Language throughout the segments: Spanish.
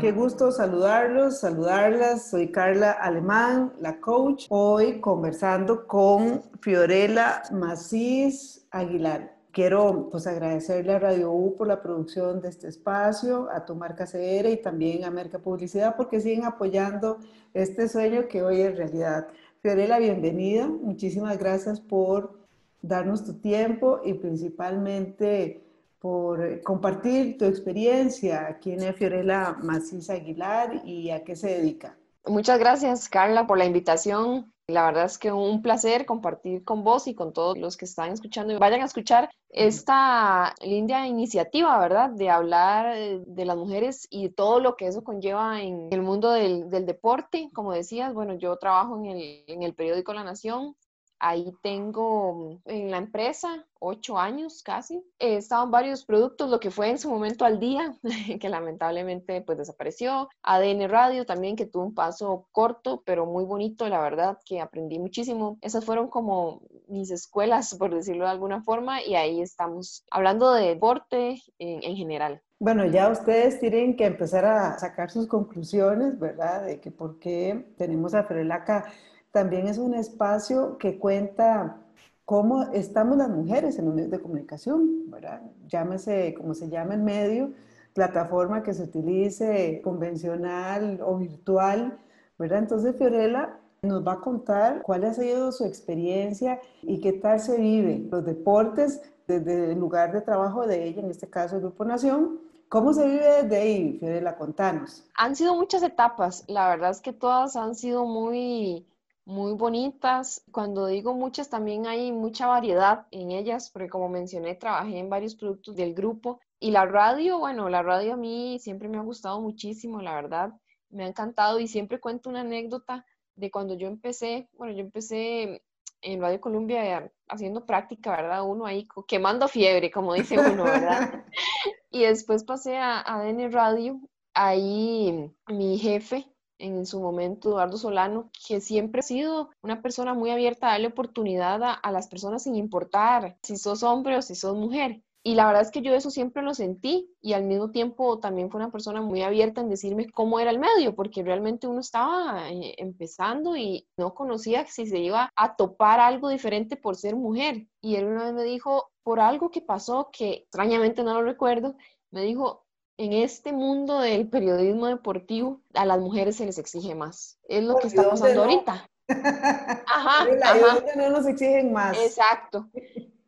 Qué gusto saludarlos, saludarlas. Soy Carla Alemán, la coach. Hoy conversando con Fiorella Macís Aguilar. Quiero pues agradecerle a Radio U por la producción de este espacio, a tu marca CR y también a Merca Publicidad porque siguen apoyando este sueño que hoy es realidad. Fiorella, bienvenida. Muchísimas gracias por darnos tu tiempo y principalmente por eh, compartir tu experiencia. ¿Quién es Fiorella Macís Aguilar y a qué se dedica? Muchas gracias, Carla, por la invitación. La verdad es que un placer compartir con vos y con todos los que están escuchando. Vayan a escuchar esta linda iniciativa, ¿verdad? De hablar eh, de las mujeres y todo lo que eso conlleva en el mundo del, del deporte. Como decías, bueno, yo trabajo en el, en el periódico La Nación Ahí tengo en la empresa ocho años casi. He estado en varios productos, lo que fue en su momento al día, que lamentablemente pues desapareció. ADN Radio también, que tuvo un paso corto, pero muy bonito, la verdad, que aprendí muchísimo. Esas fueron como mis escuelas, por decirlo de alguna forma, y ahí estamos hablando de deporte en, en general. Bueno, ya ustedes tienen que empezar a sacar sus conclusiones, ¿verdad? De que por qué tenemos a Frelaca también es un espacio que cuenta cómo estamos las mujeres en los medios de comunicación, ¿verdad? Llámese como se llama el medio, plataforma que se utilice, convencional o virtual, ¿verdad? Entonces Fiorella nos va a contar cuál ha sido su experiencia y qué tal se vive los deportes desde el lugar de trabajo de ella, en este caso el Grupo Nación, ¿Cómo se vive desde ahí, Fiorella? Contanos. Han sido muchas etapas. La verdad es que todas han sido muy muy bonitas. Cuando digo muchas, también hay mucha variedad en ellas, porque como mencioné, trabajé en varios productos del grupo. Y la radio, bueno, la radio a mí siempre me ha gustado muchísimo, la verdad. Me ha encantado y siempre cuento una anécdota de cuando yo empecé, bueno, yo empecé en Radio Colombia haciendo práctica, ¿verdad? Uno ahí quemando fiebre, como dice uno, ¿verdad? y después pasé a ADN Radio, ahí mi jefe en su momento Eduardo Solano, que siempre ha sido una persona muy abierta a darle oportunidad a, las personas sin importar si sos hombre o si sos mujer. Y la verdad es que yo eso siempre lo sentí y al mismo tiempo también fue una persona muy abierta en decirme cómo era el medio, porque realmente uno estaba eh, empezando y no conocía si se iba a topar algo diferente por ser mujer. Y él una vez me dijo, por algo que pasó, que extrañamente no lo recuerdo, me dijo, en este mundo del periodismo deportivo, a las mujeres se les exige más. Es lo que está pasando ahorita. Ajá, ajá. no nos exigen más. Exacto.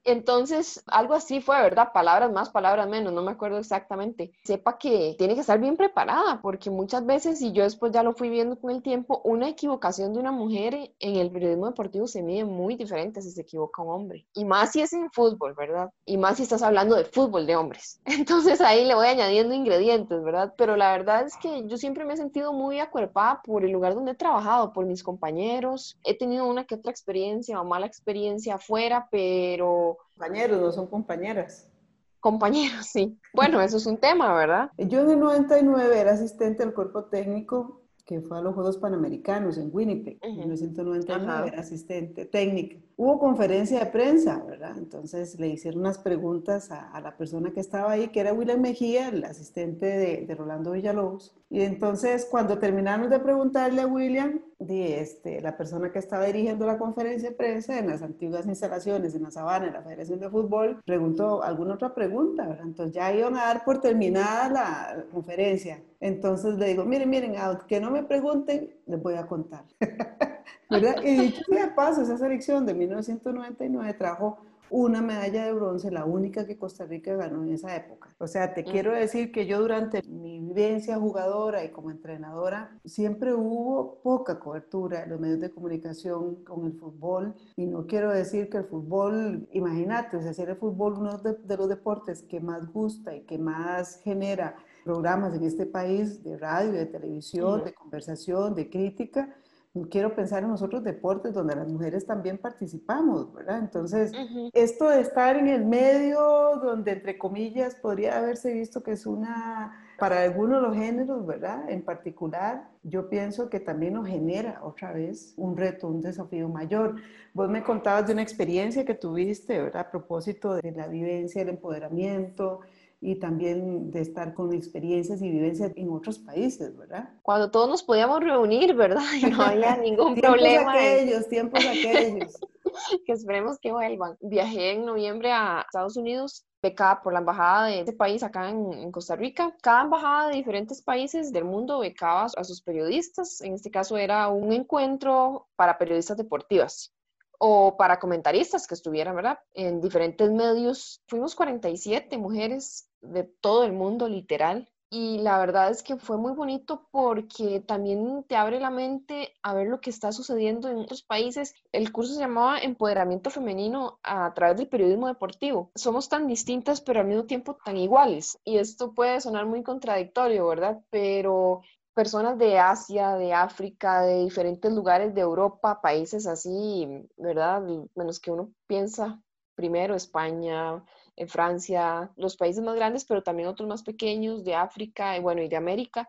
Entonces, algo así fue, ¿verdad? Palabras más, palabras menos, no me acuerdo exactamente. Sepa que tiene que estar bien preparada, porque muchas veces, y yo después ya lo fui viendo con el tiempo, una equivocación de una mujer en el periodismo deportivo se mide muy diferente si se equivoca un hombre. Y más si es en fútbol, ¿verdad? Y más si estás hablando de fútbol de hombres. Entonces ahí le voy añadiendo ingredientes, ¿verdad? Pero la verdad es que yo siempre me he sentido muy acuerpada por el lugar donde he trabajado, por mis compañeros. He tenido una que otra experiencia o mala experiencia afuera, pero Compañeros, no son compañeras. Compañeros, sí. Bueno, eso es un tema, ¿verdad? Yo en el 99 era asistente del cuerpo técnico que fue a los Juegos Panamericanos en Winnipeg, en 1999, era asistente técnica. Hubo conferencia de prensa, ¿verdad? Entonces le hicieron unas preguntas a, la persona que estaba ahí, que era William Mejía, el asistente de, de Rolando Villalobos. Y entonces cuando terminamos de preguntarle a William, de este, la persona que estaba dirigiendo la conferencia de prensa en las antiguas instalaciones en la Sabana, en la Federación de Fútbol, preguntó alguna otra pregunta, ¿verdad? Entonces ya iban a dar por terminada la conferencia. Entonces le digo, miren, miren, que no me pregunten, les voy a contar. ¿verdad? Y dicho sea de paso, esa selección de 1999 trajo una medalla de bronce, la única que Costa Rica ganó en esa época. O sea, te quiero decir que yo durante mi vivencia jugadora y como entrenadora, siempre hubo poca cobertura en los medios de comunicación con el fútbol. Y no quiero decir que el fútbol, imagínate, o sea, el fútbol uno de, de los deportes que más gusta y que más genera programas en este país de radio, de televisión, de conversación, de crítica, quiero pensar en nosotros deportes donde las mujeres también participamos, ¿verdad? Entonces, esto de estar en el medio, donde entre comillas podría haberse visto que es una, para algunos de los géneros, ¿verdad? En particular, yo pienso que también nos genera otra vez un reto, un desafío mayor. Vos me contabas de una experiencia que tuviste, ¿verdad? A propósito de la vivencia, el empoderamiento, y también de estar con experiencias y vivencias en otros países, ¿verdad? Cuando todos nos podíamos reunir, ¿verdad? Y no había ningún tiempos problema. Aquellos, tiempos aquellos. que esperemos que vuelvan. Viajé en noviembre a Estados Unidos becada por la embajada de este país acá en, en, Costa Rica. Cada embajada de diferentes países del mundo becaba a sus periodistas. En este caso era un encuentro para periodistas deportivas o para comentaristas que estuvieran, ¿verdad? En diferentes medios. Fuimos 47 mujeres de todo el mundo, literal. Y la verdad es que fue muy bonito porque también te abre la mente a ver lo que está sucediendo en otros países. El curso se llamaba Empoderamiento Femenino a través del periodismo deportivo. Somos tan distintas pero al mismo tiempo tan iguales. Y esto puede sonar muy contradictorio, ¿verdad? Pero personas de Asia, de África, de diferentes lugares de Europa, países así, ¿verdad? Menos que uno piensa. Primero España, en Francia, los países más grandes, pero también otros más pequeños de África y bueno, y de América,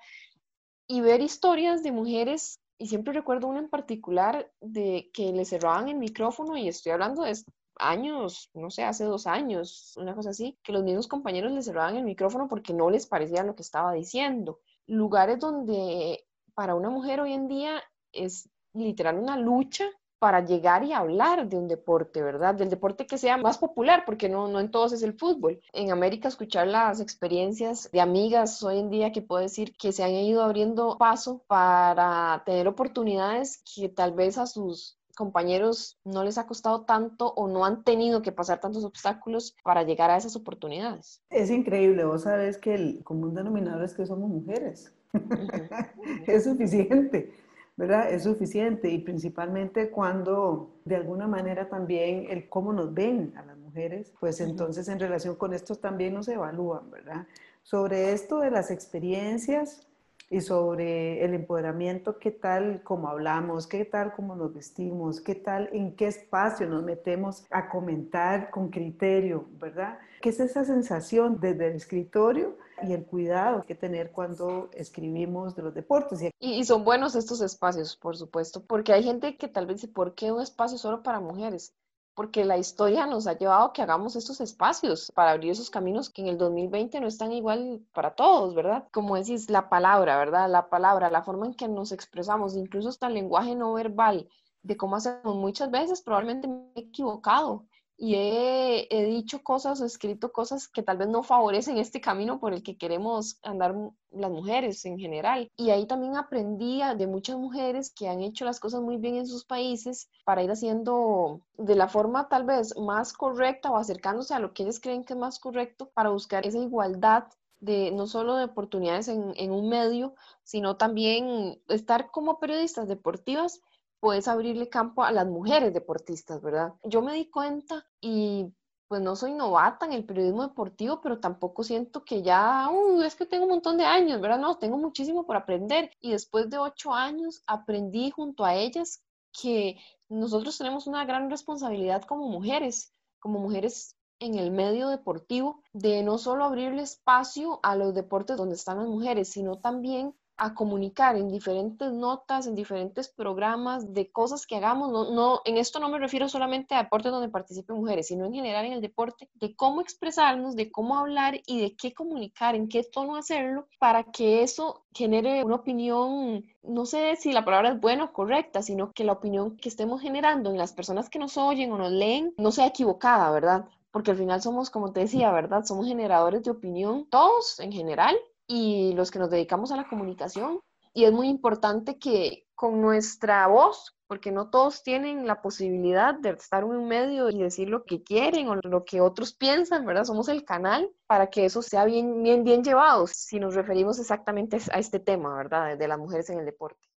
y ver historias de mujeres, y siempre recuerdo una en particular de que le cerraban el micrófono, y estoy hablando de años, no sé, hace dos años, una cosa así, que los mismos compañeros le cerraban el micrófono porque no les parecía lo que estaba diciendo lugares donde para una mujer hoy en día es literal una lucha para llegar y hablar de un deporte, ¿verdad? Del deporte que sea más popular, porque no, no en todos es el fútbol. En América, escuchar las experiencias de amigas hoy en día que puedo decir que se han ido abriendo paso para tener oportunidades que tal vez a sus compañeros no les ha costado tanto o no han tenido que pasar tantos obstáculos para llegar a esas oportunidades. Es increíble, vos sabes que el común denominador es que somos mujeres. es suficiente, ¿verdad? Es suficiente y principalmente cuando de alguna manera también el cómo nos ven a las mujeres, pues entonces en relación con esto también nos evalúan, ¿verdad? Sobre esto de las experiencias, y sobre el empoderamiento, qué tal como hablamos, qué tal como nos vestimos, qué tal en qué espacio nos metemos a comentar con criterio, ¿verdad? ¿Qué es esa sensación desde el escritorio y el cuidado que tener cuando escribimos de los deportes? Y, son buenos estos espacios, por supuesto, porque hay gente que tal vez dice, ¿por qué un espacio solo para mujeres? Porque la historia nos ha llevado a que hagamos estos espacios para abrir esos caminos que en el 2020 no están igual para todos, ¿verdad? Como decís, la palabra, ¿verdad? La palabra, la forma en que nos expresamos, incluso hasta el lenguaje no verbal, de cómo hacemos muchas veces, probablemente me he equivocado y he, dicho cosas o escrito cosas que tal vez no favorecen este camino por el que queremos andar las mujeres en general. Y ahí también aprendí de muchas mujeres que han hecho las cosas muy bien en sus países para ir haciendo de la forma tal vez más correcta o acercándose a lo que ellos creen que es más correcto para buscar esa igualdad de no solo de oportunidades en, en un medio, sino también estar como periodistas deportivas puedes abrirle campo a las mujeres deportistas, ¿verdad? Yo me di cuenta y pues no soy novata en el periodismo deportivo, pero tampoco siento que ya, uh, es que tengo un montón de años, ¿verdad? No, tengo muchísimo por aprender. Y después de ocho años aprendí junto a ellas que nosotros tenemos una gran responsabilidad como mujeres, como mujeres en el medio deportivo, de no solo abrirle espacio a los deportes donde están las mujeres, sino también a comunicar en diferentes notas, en diferentes programas de cosas que hagamos. No, no, en esto no me refiero solamente a deportes donde participen mujeres, sino en general en el deporte, de cómo expresarnos, de cómo hablar y de qué comunicar, en qué tono hacerlo, para que eso genere una opinión, no sé si la palabra es buena o correcta, sino que la opinión que estemos generando en las personas que nos oyen o nos leen no sea equivocada, ¿verdad? Porque al final somos, como te decía, ¿verdad? Somos generadores de opinión, todos en general, y los que nos dedicamos a la comunicación. Y es muy importante que con nuestra voz, porque no todos tienen la posibilidad de estar en un medio y decir lo que quieren o lo que otros piensan, ¿verdad? Somos el canal para que eso sea bien, bien, bien llevado, si nos referimos exactamente a este tema, ¿verdad? De las mujeres en el deporte.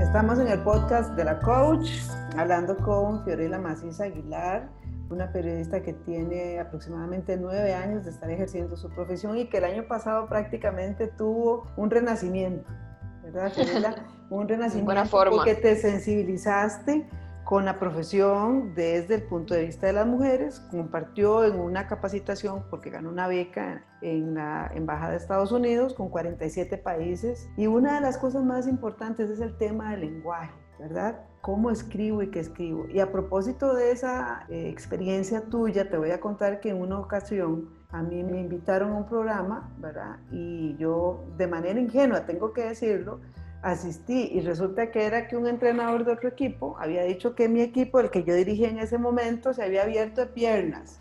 Estamos en el podcast de la coach, hablando con Fiorella Macisa Aguilar una periodista que tiene aproximadamente nueve años de estar ejerciendo su profesión y que el año pasado prácticamente tuvo un renacimiento, ¿verdad? un renacimiento porque te sensibilizaste con la profesión desde el punto de vista de las mujeres, compartió en una capacitación porque ganó una beca en la Embajada de Estados Unidos con 47 países y una de las cosas más importantes es el tema del lenguaje, ¿verdad? ¿Cómo escribo y qué escribo? Y a propósito de esa eh, experiencia tuya, te voy a contar que en una ocasión a mí me invitaron a un programa, ¿verdad? Y yo de manera ingenua, tengo que decirlo, asistí y resulta que era que un entrenador de otro equipo había dicho que mi equipo, el que yo dirigía en ese momento, se había abierto de piernas.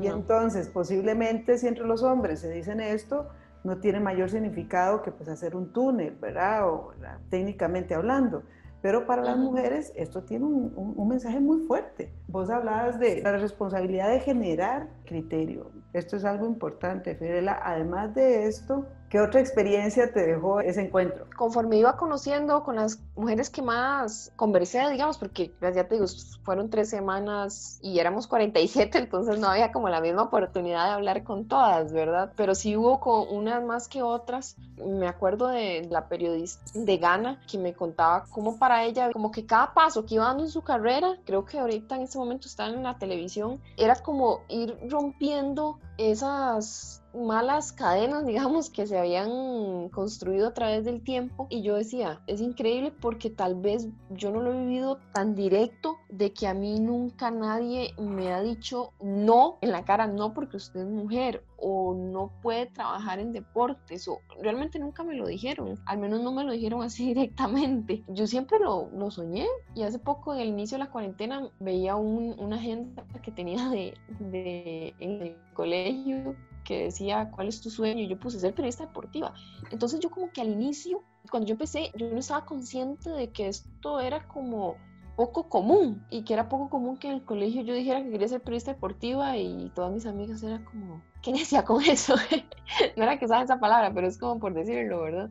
Y entonces, posiblemente si entre los hombres se dicen esto, no tiene mayor significado que pues hacer un túnel, ¿verdad? O técnicamente hablando. Pero para las mujeres esto tiene un, un, mensaje muy fuerte. Vos hablabas de la responsabilidad de generar criterio. Esto es algo importante, Fidela. Además de esto, ¿Qué otra experiencia te dejó ese encuentro? Conforme iba conociendo con las mujeres que más conversé, digamos, porque pues, ya te digo, fueron tres semanas y éramos 47, entonces no había como la misma oportunidad de hablar con todas, ¿verdad? Pero sí hubo con unas más que otras. Me acuerdo de la periodista de Ghana que me contaba cómo para ella, como que cada paso que iba dando en su carrera, creo que ahorita en ese momento está en la televisión, era como ir rompiendo esas malas cadenas, digamos, que se habían construido a través del tiempo. Y yo decía, es increíble porque tal vez yo no lo he vivido tan directo de que a mí nunca nadie me ha dicho no en la cara, no porque usted es mujer o no puede trabajar en deportes o realmente nunca me lo dijeron, al menos no me lo dijeron así directamente. Yo siempre lo, lo soñé y hace poco en el inicio de la cuarentena veía un, una agenda que tenía de, de, en el colegio que decía, ¿cuál es tu sueño? Y yo puse ser periodista deportiva. Entonces yo como que al inicio, cuando yo empecé, yo no estaba consciente de que esto era como poco común y que era poco común que en el colegio yo dijera que quería ser periodista deportiva y todas mis amigas eran como, ¿qué decía con eso? no era que saben esa palabra, pero es como por decirlo, ¿verdad?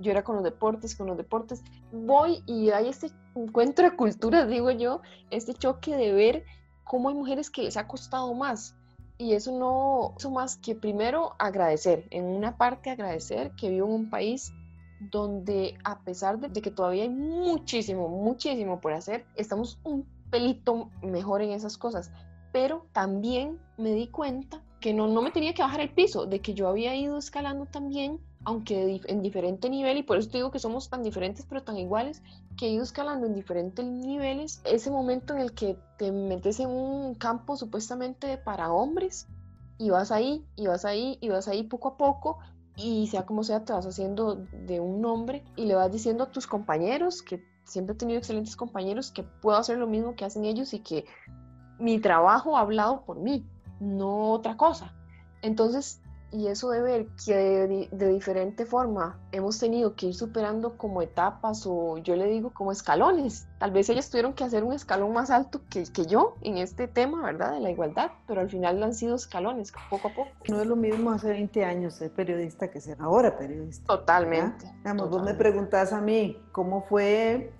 Yo era con los deportes, con los deportes. Voy y hay este encuentro de culturas, digo yo, este choque de ver cómo hay mujeres que les ha costado más y eso no eso más que primero agradecer, en una parte agradecer que vivo en un país donde a pesar de, que todavía hay muchísimo, muchísimo por hacer, estamos un pelito mejor en esas cosas. Pero también me di cuenta que no, no me tenía que bajar el piso, de que yo había ido escalando también, aunque en diferente nivel, y por eso te digo que somos tan diferentes pero tan iguales, que he ido escalando en diferentes niveles. Ese momento en el que te metes en un campo supuestamente para hombres, y vas ahí, y vas ahí, y vas ahí poco a poco, y sea como sea, te vas haciendo de un hombre y le vas diciendo a tus compañeros, que siempre he tenido excelentes compañeros, que puedo hacer lo mismo que hacen ellos y que mi trabajo ha hablado por mí no otra cosa. Entonces, y eso de ver que de, diferente forma hemos tenido que ir superando como etapas o yo le digo como escalones. Tal vez ellas tuvieron que hacer un escalón más alto que, que yo en este tema, ¿verdad? De la igualdad, pero al final han sido escalones, poco a poco. No es lo mismo hace 20 años ser periodista que ser ahora periodista. Totalmente. vos me preguntás a mí cómo fue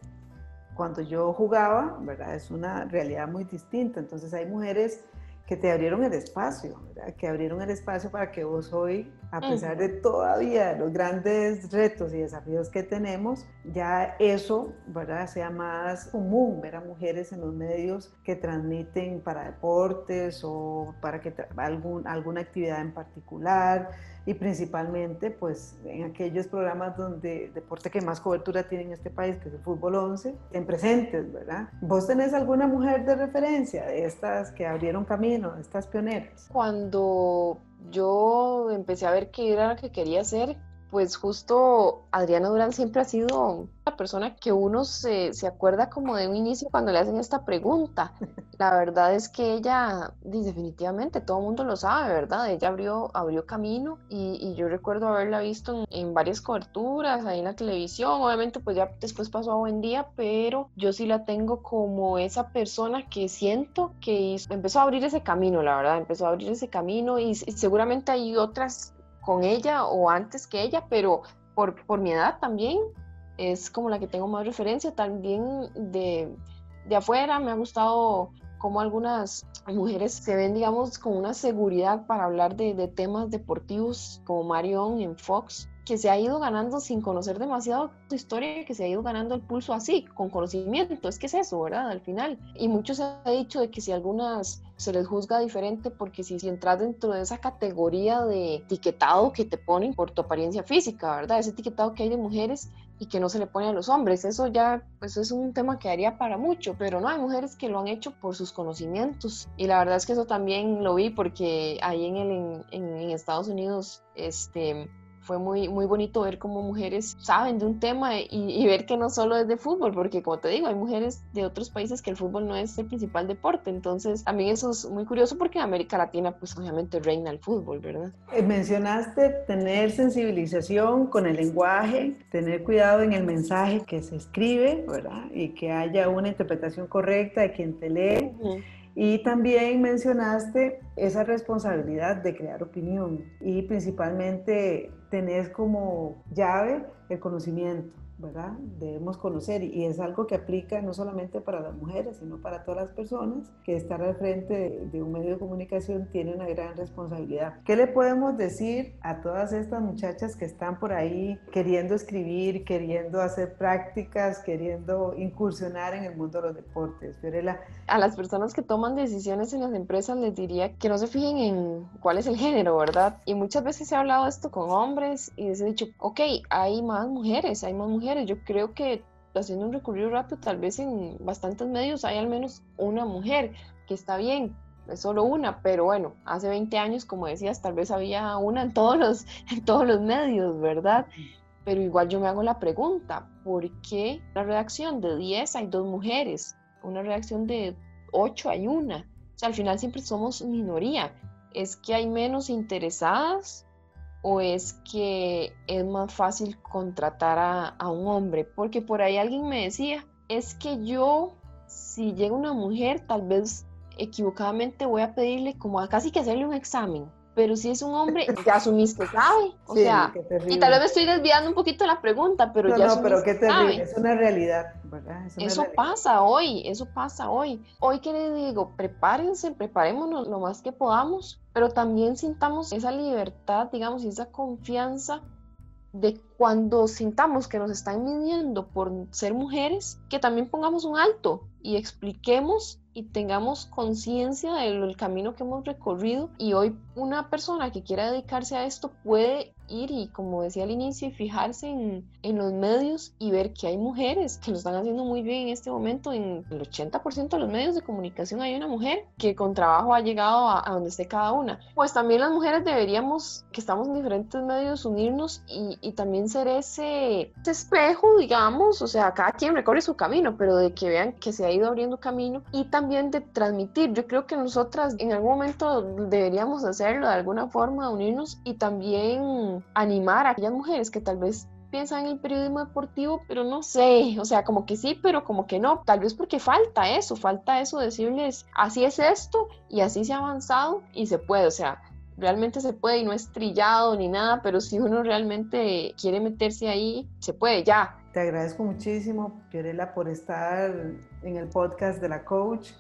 cuando yo jugaba, ¿verdad? Es una realidad muy distinta. Entonces hay mujeres que te abrieron el espacio, que abrieron el espacio para que vos hoy, a pesar de todavía los grandes retos y desafíos que tenemos, ya eso ¿verdad? sea más común ver a mujeres en los medios que transmiten para deportes o para que algún, alguna actividad en particular y principalmente pues en aquellos programas donde deporte que más cobertura tiene en este país, que es el fútbol 11, en presentes, ¿verdad? ¿Vos tenés alguna mujer de referencia de estas que abrieron camino, de estas pioneras? Cuando yo empecé a ver qué era lo que quería hacer, pues justo Adriana Durán siempre ha sido la persona que uno se, se, acuerda como de un inicio cuando le hacen esta pregunta. La verdad es que ella, definitivamente, todo el mundo lo sabe, ¿verdad? Ella abrió, abrió camino y, yo recuerdo haberla visto en, en, varias coberturas, ahí en la televisión, obviamente pues ya después pasó a buen día, pero yo sí la tengo como esa persona que siento que empezó a abrir ese camino, la verdad, empezó a abrir ese camino y seguramente hay otras con ella o antes que ella, pero por, por mi edad también es como la que tengo más referencia. También de, de afuera me ha gustado cómo algunas mujeres se ven, digamos, con una seguridad para hablar de, de temas deportivos, como Marion en Fox, que se ha ido ganando sin conocer demasiado su historia, que se ha ido ganando el pulso así, con conocimiento. Es que es eso, ¿verdad? Al final. Y muchos se ha dicho de que si algunas se les juzga diferente porque si, si entras dentro de esa categoría de etiquetado que te ponen por tu apariencia física, ¿verdad? Ese etiquetado que hay de mujeres y que no se le pone a los hombres. Eso ya, pues es un tema que haría para mucho, pero no, hay mujeres que lo han hecho por sus conocimientos. Y la verdad es que eso también lo vi porque ahí en, el, en, en Estados Unidos, este, fue muy, muy bonito ver cómo mujeres saben de un tema y, ver que no solo es de fútbol, porque como te digo, hay mujeres de otros países que el fútbol no es el principal deporte, entonces también eso es muy curioso porque en América Latina pues obviamente reina el fútbol, ¿verdad? Eh, mencionaste tener sensibilización con el lenguaje, tener cuidado en el mensaje que se escribe, ¿verdad? Y que haya una interpretación correcta de quien te lee. Y también mencionaste esa responsabilidad de crear opinión y principalmente tener como llave el conocimiento. ¿Verdad? Debemos conocer y es algo que aplica no solamente para las mujeres, sino para todas las personas que estar al frente de, un medio de comunicación tiene una gran responsabilidad. ¿Qué le podemos decir a todas estas muchachas que están por ahí queriendo escribir, queriendo hacer prácticas, queriendo incursionar en el mundo de los deportes? Fiorella. A las personas que toman decisiones en las empresas les diría que no se fijen en cuál es el género, ¿verdad? Y muchas veces se ha hablado esto con hombres y les he dicho, ok, hay más mujeres, hay más mujeres yo creo que haciendo un recorrido rápido, tal vez en bastantes medios hay al menos una mujer, que está bien, es solo una, pero bueno, hace 20 años, como decías, tal vez había una en todos los, en todos los medios, ¿verdad? Pero igual yo me hago la pregunta, ¿por qué la redacción de 10 hay dos mujeres? Una redacción de 8 hay una. O sea, al final siempre somos minoría. ¿Es que hay menos interesadas? O es que es más fácil contratar a, un hombre? Porque por ahí alguien me decía, es que yo, si llega una mujer, tal vez equivocadamente voy a pedirle como a casi que hacerle un examen pero si es un hombre, ya asumiste que sabe. O sea, y tal vez me estoy desviando un poquito la pregunta, pero ya No, pero qué terrible, es una realidad, ¿verdad? eso pasa hoy, eso pasa hoy. Hoy que le digo, prepárense, preparémonos lo más que podamos, pero también sintamos esa libertad, digamos, y esa confianza de cuando sintamos que nos están midiendo por ser mujeres, que también pongamos un alto y expliquemos y tengamos conciencia del camino que hemos recorrido y hoy una persona que quiera dedicarse a esto puede ir y como decía al inicio y fijarse en, en, los medios y ver que hay mujeres que lo están haciendo muy bien en este momento. En el 80% de los medios de comunicación hay una mujer que con trabajo ha llegado a, donde esté cada una. Pues también las mujeres deberíamos que estamos en diferentes medios unirnos y, y también ser ese, ese espejo digamos. O sea cada quien recorre su camino pero de que vean que se ha ido abriendo camino y también de transmitir. Yo creo que nosotras en algún momento deberíamos hacerlo de alguna forma unirnos y también animar a aquellas mujeres que tal vez piensan en el periodismo deportivo, pero no sé, o sea, como que sí, pero como que no, tal vez porque falta eso, falta eso, decirles, así es esto y así se ha avanzado y se puede, o sea, realmente se puede y no es trillado ni nada, pero si uno realmente quiere meterse ahí, se puede, ya. Te agradezco muchísimo, Fiorella, por estar en el podcast de la coach,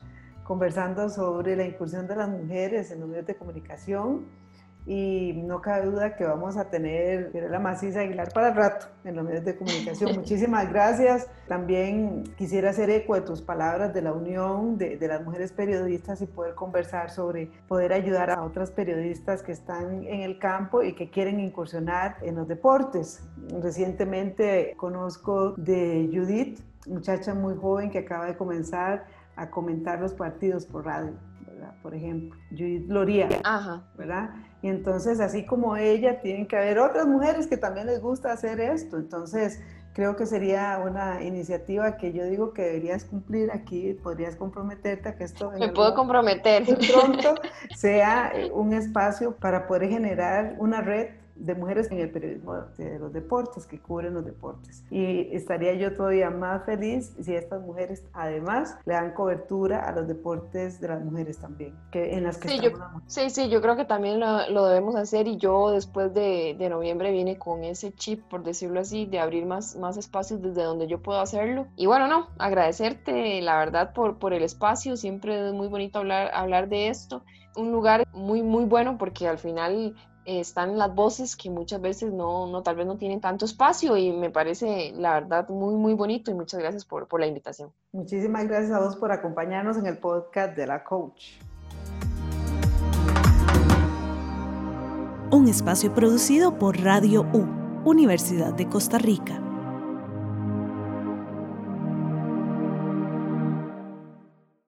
conversando sobre la incursión de las mujeres en los medios de comunicación y no cabe duda que vamos a tener la Maciza Aguilar para el rato en los medios de comunicación. Muchísimas gracias. También quisiera hacer eco de tus palabras de la unión de, de, las mujeres periodistas y poder conversar sobre poder ayudar a otras periodistas que están en el campo y que quieren incursionar en los deportes. Recientemente conozco de Judith, muchacha muy joven que acaba de comenzar a comentar los partidos por radio por ejemplo, Judith Loría, ¿verdad? Y entonces, así como ella, tienen que haber otras mujeres que también les gusta hacer esto. Entonces, creo que sería una iniciativa que yo digo que deberías cumplir aquí, podrías comprometerte a que esto... Me puedo comprometer. Pronto sea un espacio para poder generar una red de mujeres en el periodismo de los deportes, que cubren los deportes. Y estaría yo todavía más feliz si estas mujeres además le dan cobertura a los deportes de las mujeres también, que en las que sí, estamos. Yo, sí, sí, yo creo que también lo, lo debemos hacer y yo después de, de, noviembre vine con ese chip, por decirlo así, de abrir más, más espacios desde donde yo puedo hacerlo. Y bueno, no, agradecerte la verdad por, por el espacio, siempre es muy bonito hablar, hablar de esto. Un lugar muy, muy bueno porque al final están las voces que muchas veces no, no, tal vez no tienen tanto espacio y me parece la verdad muy, muy bonito y muchas gracias por, por la invitación. Muchísimas gracias a vos por acompañarnos en el podcast de la coach. Un espacio producido por Radio U, Universidad de Costa Rica.